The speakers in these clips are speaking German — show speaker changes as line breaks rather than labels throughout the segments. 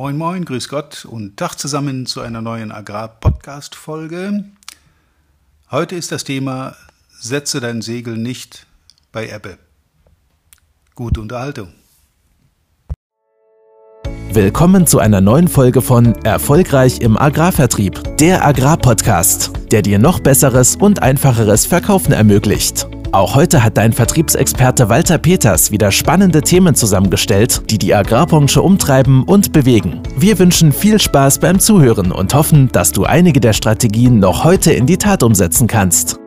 Moin Moin, Grüß Gott und Tag zusammen zu einer neuen Agrar-Podcast-Folge. Heute ist das Thema Setze dein Segel nicht bei Ebbe. Gute Unterhaltung.
Willkommen zu einer neuen Folge von Erfolgreich im Agrarvertrieb, der Agrarpodcast, der dir noch besseres und einfacheres Verkaufen ermöglicht. Auch heute hat dein Vertriebsexperte Walter Peters wieder spannende Themen zusammengestellt, die die Agrarbranche umtreiben und bewegen. Wir wünschen viel Spaß beim Zuhören und hoffen, dass du einige der Strategien noch heute in die Tat umsetzen kannst.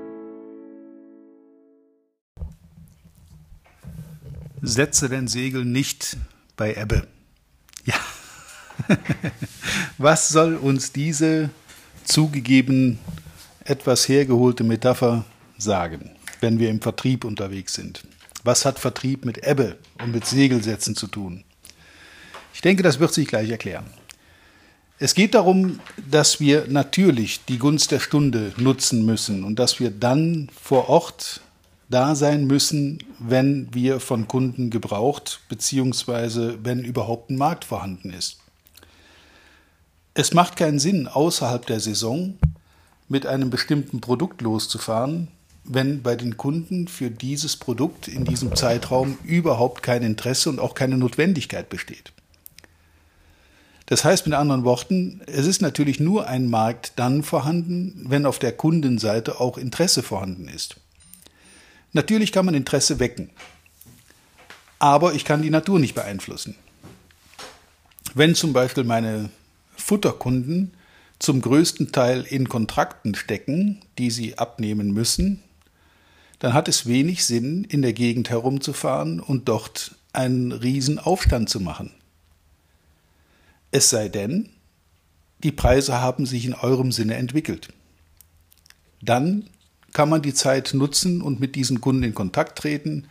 Setze den Segel nicht bei Ebbe. Ja. Was soll uns diese zugegeben etwas hergeholte Metapher sagen? Wenn wir im Vertrieb unterwegs sind. Was hat Vertrieb mit Ebbe und mit Segelsätzen zu tun? Ich denke, das wird sich gleich erklären. Es geht darum, dass wir natürlich die Gunst der Stunde nutzen müssen und dass wir dann vor Ort da sein müssen, wenn wir von Kunden gebraucht, beziehungsweise wenn überhaupt ein Markt vorhanden ist. Es macht keinen Sinn, außerhalb der Saison mit einem bestimmten Produkt loszufahren, wenn bei den Kunden für dieses Produkt in diesem Zeitraum überhaupt kein Interesse und auch keine Notwendigkeit besteht. Das heißt mit anderen Worten, es ist natürlich nur ein Markt dann vorhanden, wenn auf der Kundenseite auch Interesse vorhanden ist. Natürlich kann man Interesse wecken, aber ich kann die Natur nicht beeinflussen. Wenn zum Beispiel meine Futterkunden zum größten Teil in Kontrakten stecken, die sie abnehmen müssen, dann hat es wenig Sinn, in der Gegend herumzufahren und dort einen riesen Aufstand zu machen. Es sei denn, die Preise haben sich in eurem Sinne entwickelt. Dann kann man die Zeit nutzen und mit diesen Kunden in Kontakt treten,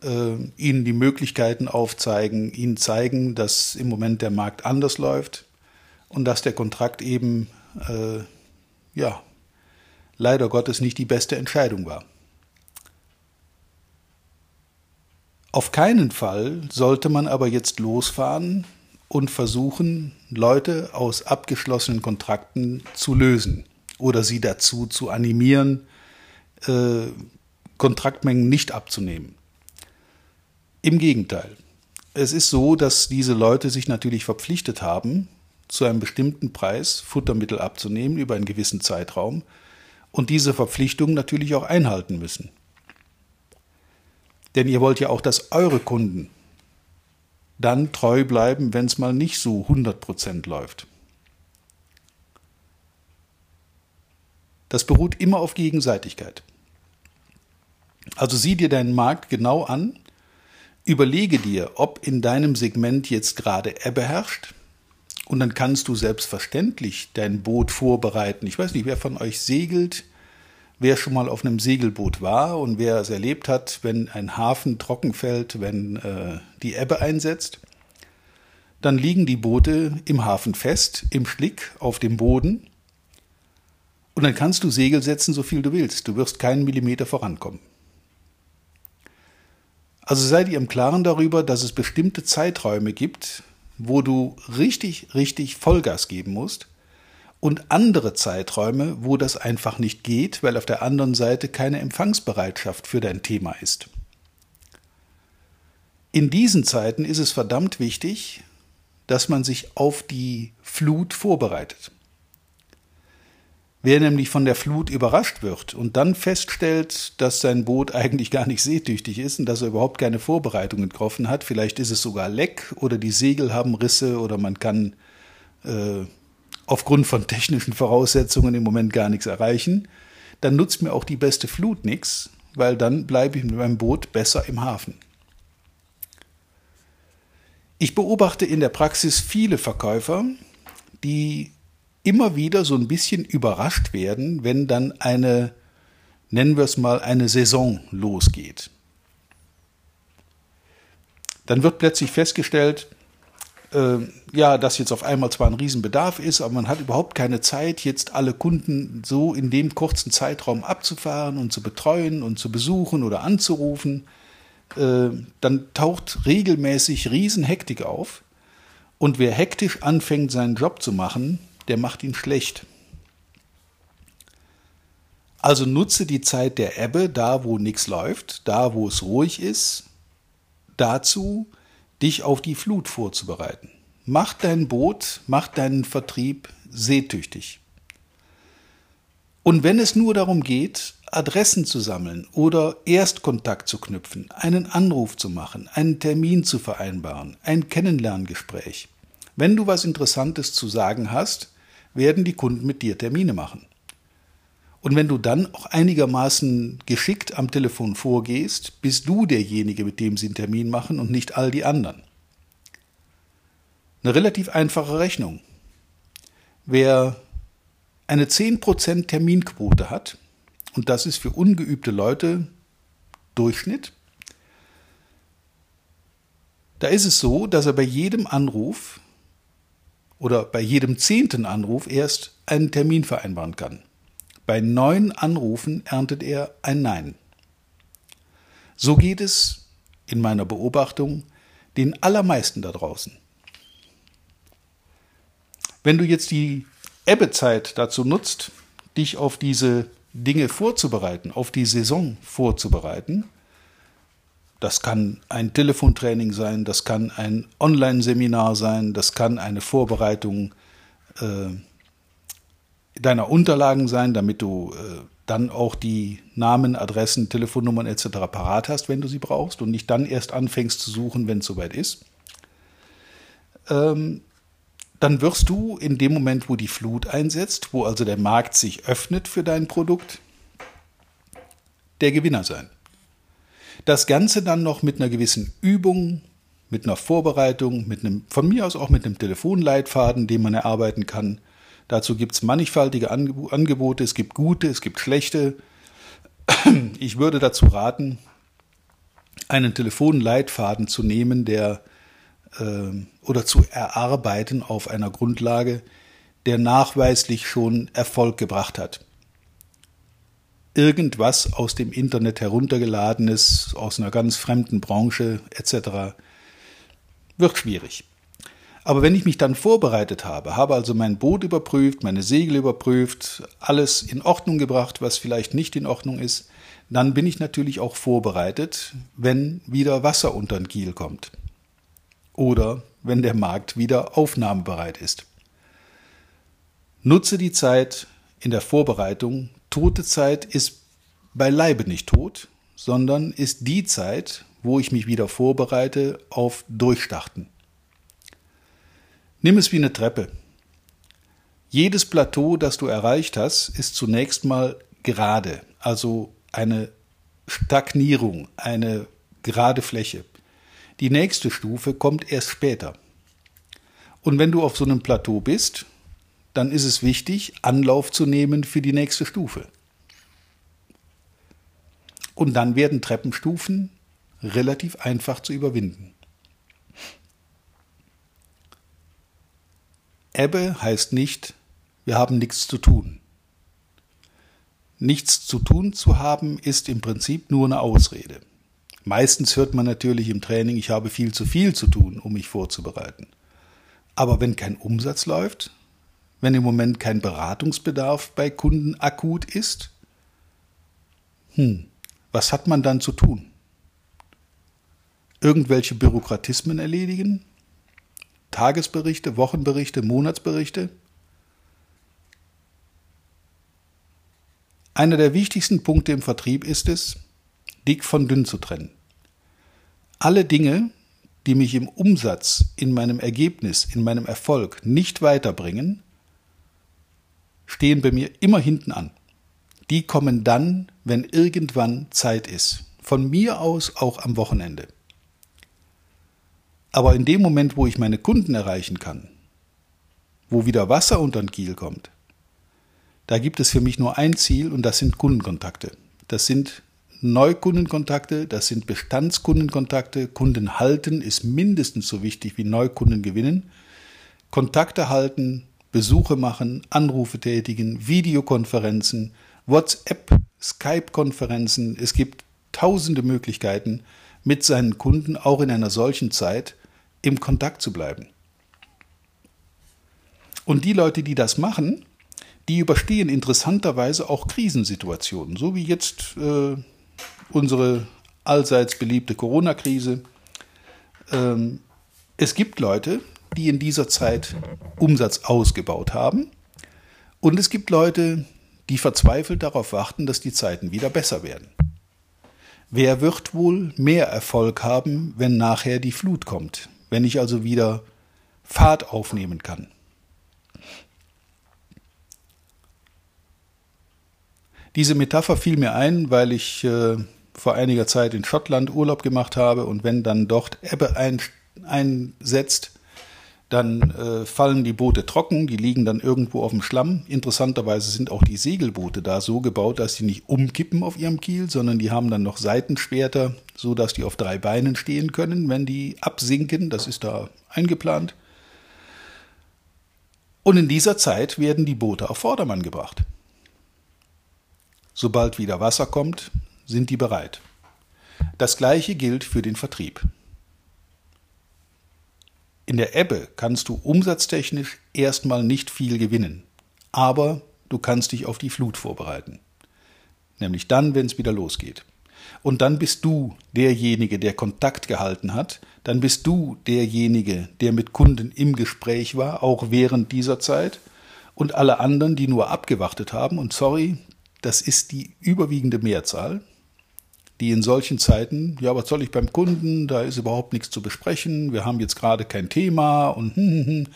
äh, ihnen die Möglichkeiten aufzeigen, ihnen zeigen, dass im Moment der Markt anders läuft und dass der Kontrakt eben, äh, ja, leider Gottes nicht die beste Entscheidung war. Auf keinen Fall sollte man aber jetzt losfahren und versuchen, Leute aus abgeschlossenen Kontrakten zu lösen oder sie dazu zu animieren, äh, Kontraktmengen nicht abzunehmen. Im Gegenteil. Es ist so, dass diese Leute sich natürlich verpflichtet haben, zu einem bestimmten Preis Futtermittel abzunehmen über einen gewissen Zeitraum und diese Verpflichtung natürlich auch einhalten müssen. Denn ihr wollt ja auch, dass eure Kunden dann treu bleiben, wenn es mal nicht so 100% läuft. Das beruht immer auf Gegenseitigkeit. Also sieh dir deinen Markt genau an, überlege dir, ob in deinem Segment jetzt gerade Ebbe herrscht und dann kannst du selbstverständlich dein Boot vorbereiten. Ich weiß nicht, wer von euch segelt, Wer schon mal auf einem Segelboot war und wer es erlebt hat, wenn ein Hafen trocken fällt, wenn äh, die Ebbe einsetzt, dann liegen die Boote im Hafen fest, im Schlick, auf dem Boden. Und dann kannst du Segel setzen, so viel du willst. Du wirst keinen Millimeter vorankommen. Also sei dir im Klaren darüber, dass es bestimmte Zeiträume gibt, wo du richtig, richtig Vollgas geben musst und andere Zeiträume, wo das einfach nicht geht, weil auf der anderen Seite keine Empfangsbereitschaft für dein Thema ist. In diesen Zeiten ist es verdammt wichtig, dass man sich auf die Flut vorbereitet. Wer nämlich von der Flut überrascht wird und dann feststellt, dass sein Boot eigentlich gar nicht seetüchtig ist und dass er überhaupt keine Vorbereitungen getroffen hat, vielleicht ist es sogar leck oder die Segel haben Risse oder man kann äh, aufgrund von technischen Voraussetzungen im Moment gar nichts erreichen, dann nutzt mir auch die beste Flut nichts, weil dann bleibe ich mit meinem Boot besser im Hafen. Ich beobachte in der Praxis viele Verkäufer, die immer wieder so ein bisschen überrascht werden, wenn dann eine, nennen wir es mal, eine Saison losgeht. Dann wird plötzlich festgestellt, äh, ja, dass jetzt auf einmal zwar ein Riesenbedarf ist, aber man hat überhaupt keine Zeit, jetzt alle Kunden so in dem kurzen Zeitraum abzufahren und zu betreuen und zu besuchen oder anzurufen. Äh, dann taucht regelmäßig Riesenhektik auf. Und wer hektisch anfängt, seinen Job zu machen, der macht ihn schlecht. Also nutze die Zeit der Ebbe, da wo nichts läuft, da wo es ruhig ist, dazu, dich auf die Flut vorzubereiten. Mach dein Boot, mach deinen Vertrieb seetüchtig. Und wenn es nur darum geht, Adressen zu sammeln oder Erstkontakt zu knüpfen, einen Anruf zu machen, einen Termin zu vereinbaren, ein Kennenlerngespräch. Wenn du was Interessantes zu sagen hast, werden die Kunden mit dir Termine machen. Und wenn du dann auch einigermaßen geschickt am Telefon vorgehst, bist du derjenige, mit dem sie einen Termin machen und nicht all die anderen. Eine relativ einfache Rechnung. Wer eine 10% Terminquote hat, und das ist für ungeübte Leute Durchschnitt, da ist es so, dass er bei jedem Anruf oder bei jedem zehnten Anruf erst einen Termin vereinbaren kann. Bei neun Anrufen erntet er ein Nein. So geht es in meiner Beobachtung den allermeisten da draußen. Wenn du jetzt die Ebbezeit dazu nutzt, dich auf diese Dinge vorzubereiten, auf die Saison vorzubereiten, das kann ein Telefontraining sein, das kann ein Online-Seminar sein, das kann eine Vorbereitung äh, deiner Unterlagen sein, damit du äh, dann auch die Namen, Adressen, Telefonnummern etc. parat hast, wenn du sie brauchst und nicht dann erst anfängst zu suchen, wenn es soweit ist. Ähm, dann wirst du in dem Moment, wo die Flut einsetzt, wo also der Markt sich öffnet für dein Produkt, der Gewinner sein. Das Ganze dann noch mit einer gewissen Übung, mit einer Vorbereitung, mit einem, von mir aus auch mit einem Telefonleitfaden, den man erarbeiten kann, Dazu gibt es mannigfaltige Angebote, es gibt gute, es gibt schlechte. Ich würde dazu raten, einen Telefonleitfaden zu nehmen, der äh, oder zu erarbeiten auf einer Grundlage, der nachweislich schon Erfolg gebracht hat. Irgendwas aus dem Internet heruntergeladenes, aus einer ganz fremden Branche etc. wird schwierig. Aber wenn ich mich dann vorbereitet habe, habe also mein Boot überprüft, meine Segel überprüft, alles in Ordnung gebracht, was vielleicht nicht in Ordnung ist, dann bin ich natürlich auch vorbereitet, wenn wieder Wasser unter den Kiel kommt. Oder wenn der Markt wieder aufnahmebereit ist. Nutze die Zeit in der Vorbereitung. Tote Zeit ist beileibe nicht tot, sondern ist die Zeit, wo ich mich wieder vorbereite auf Durchstarten. Nimm es wie eine Treppe. Jedes Plateau, das du erreicht hast, ist zunächst mal gerade, also eine Stagnierung, eine gerade Fläche. Die nächste Stufe kommt erst später. Und wenn du auf so einem Plateau bist, dann ist es wichtig, Anlauf zu nehmen für die nächste Stufe. Und dann werden Treppenstufen relativ einfach zu überwinden. Ebbe heißt nicht, wir haben nichts zu tun. Nichts zu tun zu haben ist im Prinzip nur eine Ausrede. Meistens hört man natürlich im Training, ich habe viel zu viel zu tun, um mich vorzubereiten. Aber wenn kein Umsatz läuft, wenn im Moment kein Beratungsbedarf bei Kunden akut ist, hm, was hat man dann zu tun? Irgendwelche Bürokratismen erledigen? Tagesberichte, Wochenberichte, Monatsberichte. Einer der wichtigsten Punkte im Vertrieb ist es, dick von dünn zu trennen. Alle Dinge, die mich im Umsatz, in meinem Ergebnis, in meinem Erfolg nicht weiterbringen, stehen bei mir immer hinten an. Die kommen dann, wenn irgendwann Zeit ist. Von mir aus auch am Wochenende. Aber in dem Moment, wo ich meine Kunden erreichen kann, wo wieder Wasser unter den Kiel kommt, da gibt es für mich nur ein Ziel und das sind Kundenkontakte. Das sind Neukundenkontakte, das sind Bestandskundenkontakte. Kunden halten ist mindestens so wichtig wie Neukunden gewinnen. Kontakte halten, Besuche machen, Anrufe tätigen, Videokonferenzen, WhatsApp, Skype-Konferenzen. Es gibt tausende Möglichkeiten, mit seinen Kunden auch in einer solchen Zeit im Kontakt zu bleiben. Und die Leute, die das machen, die überstehen interessanterweise auch Krisensituationen, so wie jetzt äh, unsere allseits beliebte Corona-Krise. Ähm, es gibt Leute, die in dieser Zeit Umsatz ausgebaut haben. Und es gibt Leute, die verzweifelt darauf warten, dass die Zeiten wieder besser werden. Wer wird wohl mehr Erfolg haben, wenn nachher die Flut kommt, wenn ich also wieder Fahrt aufnehmen kann? Diese Metapher fiel mir ein, weil ich äh, vor einiger Zeit in Schottland Urlaub gemacht habe und wenn dann dort Ebbe ein, einsetzt, dann äh, fallen die Boote trocken, die liegen dann irgendwo auf dem Schlamm. Interessanterweise sind auch die Segelboote da so gebaut, dass sie nicht umkippen auf ihrem Kiel, sondern die haben dann noch Seitenschwerter, so dass die auf drei Beinen stehen können, wenn die absinken. Das ist da eingeplant. Und in dieser Zeit werden die Boote auf Vordermann gebracht. Sobald wieder Wasser kommt, sind die bereit. Das gleiche gilt für den Vertrieb. In der Ebbe kannst du umsatztechnisch erstmal nicht viel gewinnen, aber du kannst dich auf die Flut vorbereiten. Nämlich dann, wenn es wieder losgeht. Und dann bist du derjenige, der Kontakt gehalten hat, dann bist du derjenige, der mit Kunden im Gespräch war, auch während dieser Zeit, und alle anderen, die nur abgewartet haben, und sorry, das ist die überwiegende Mehrzahl, die in solchen Zeiten, ja, was soll ich beim Kunden, da ist überhaupt nichts zu besprechen, wir haben jetzt gerade kein Thema und hm, hm, hm.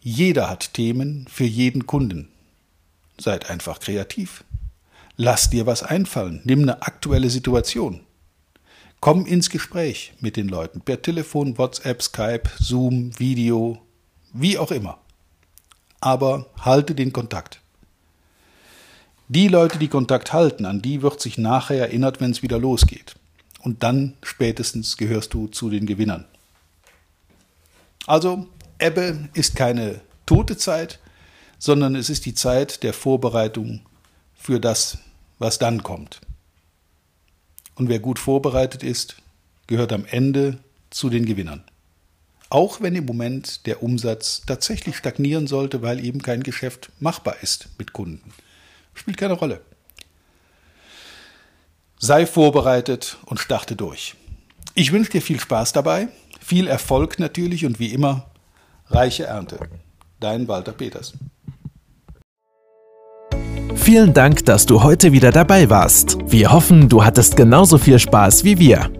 jeder hat Themen für jeden Kunden. Seid einfach kreativ. Lass dir was einfallen, nimm eine aktuelle Situation. Komm ins Gespräch mit den Leuten per Telefon, WhatsApp, Skype, Zoom, Video, wie auch immer. Aber halte den Kontakt. Die Leute, die Kontakt halten, an die wird sich nachher erinnert, wenn es wieder losgeht. Und dann spätestens gehörst du zu den Gewinnern. Also, Ebbe ist keine tote Zeit, sondern es ist die Zeit der Vorbereitung für das, was dann kommt. Und wer gut vorbereitet ist, gehört am Ende zu den Gewinnern. Auch wenn im Moment der Umsatz tatsächlich stagnieren sollte, weil eben kein Geschäft machbar ist mit Kunden. Spielt keine Rolle. Sei vorbereitet und starte durch. Ich wünsche dir viel Spaß dabei, viel Erfolg natürlich und wie immer reiche Ernte. Dein Walter Peters.
Vielen Dank, dass du heute wieder dabei warst. Wir hoffen, du hattest genauso viel Spaß wie wir.